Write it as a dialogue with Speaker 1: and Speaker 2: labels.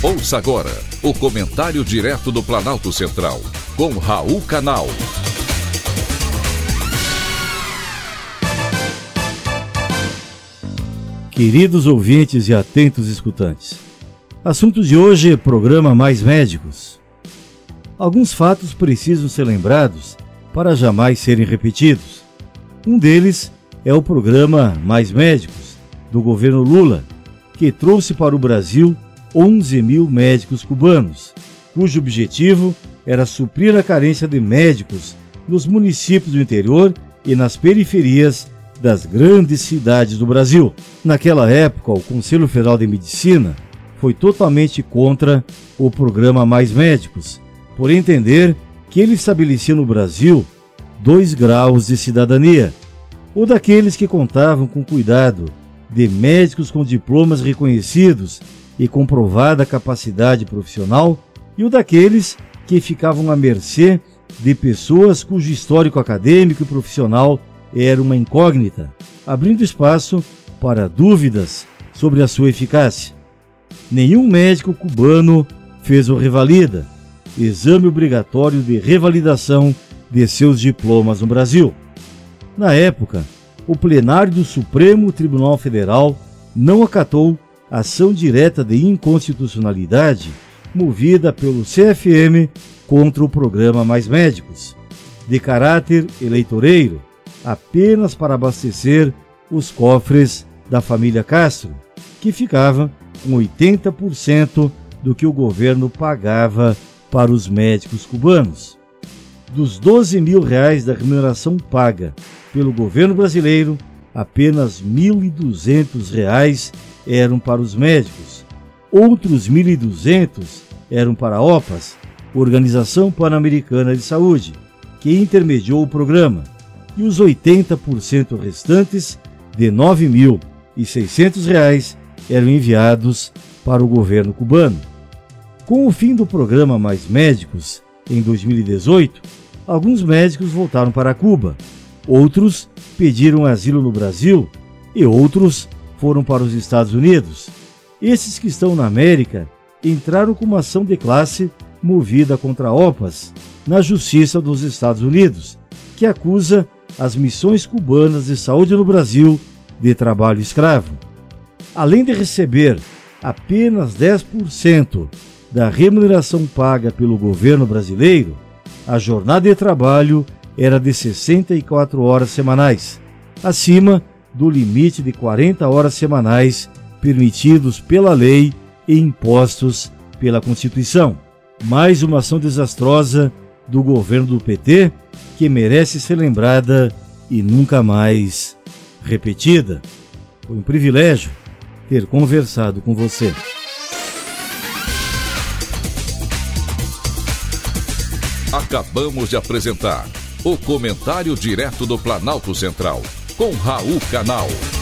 Speaker 1: Ouça agora o comentário direto do Planalto Central, com Raul Canal.
Speaker 2: Queridos ouvintes e atentos escutantes, assunto de hoje é programa Mais Médicos. Alguns fatos precisam ser lembrados para jamais serem repetidos. Um deles é o programa Mais Médicos, do governo Lula, que trouxe para o Brasil 11 mil médicos cubanos, cujo objetivo era suprir a carência de médicos nos municípios do interior e nas periferias das grandes cidades do Brasil. Naquela época, o Conselho Federal de Medicina foi totalmente contra o programa Mais Médicos, por entender que ele estabelecia no Brasil dois graus de cidadania: o daqueles que contavam com cuidado de médicos com diplomas reconhecidos e comprovada capacidade profissional, e o daqueles que ficavam à mercê de pessoas cujo histórico acadêmico e profissional era uma incógnita, abrindo espaço para dúvidas sobre a sua eficácia. Nenhum médico cubano fez o revalida, exame obrigatório de revalidação de seus diplomas no Brasil. Na época, o plenário do Supremo Tribunal Federal não acatou ação direta de inconstitucionalidade movida pelo CFM contra o programa Mais Médicos, de caráter eleitoreiro, apenas para abastecer os cofres da família Castro, que ficava com 80% do que o governo pagava para os médicos cubanos. Dos 12 mil reais da remuneração paga pelo governo brasileiro, apenas R$ 1.200 eram para os médicos. Outros 1.200 eram para a OPAS, Organização Pan-Americana de Saúde, que intermediou o programa, e os 80% restantes, de R$ 9.600, eram enviados para o governo cubano. Com o fim do programa Mais Médicos, em 2018, alguns médicos voltaram para Cuba, outros pediram asilo no Brasil e outros foram para os Estados Unidos. Esses que estão na América entraram com uma ação de classe movida contra a OPAS na Justiça dos Estados Unidos, que acusa as missões cubanas de saúde no Brasil de trabalho escravo. Além de receber apenas 10% da remuneração paga pelo governo brasileiro, a jornada de trabalho era de 64 horas semanais, acima do limite de 40 horas semanais permitidos pela lei e impostos pela Constituição. Mais uma ação desastrosa do governo do PT que merece ser lembrada e nunca mais repetida. Foi um privilégio ter conversado com você.
Speaker 1: Acabamos de apresentar o Comentário Direto do Planalto Central com Raul Canal.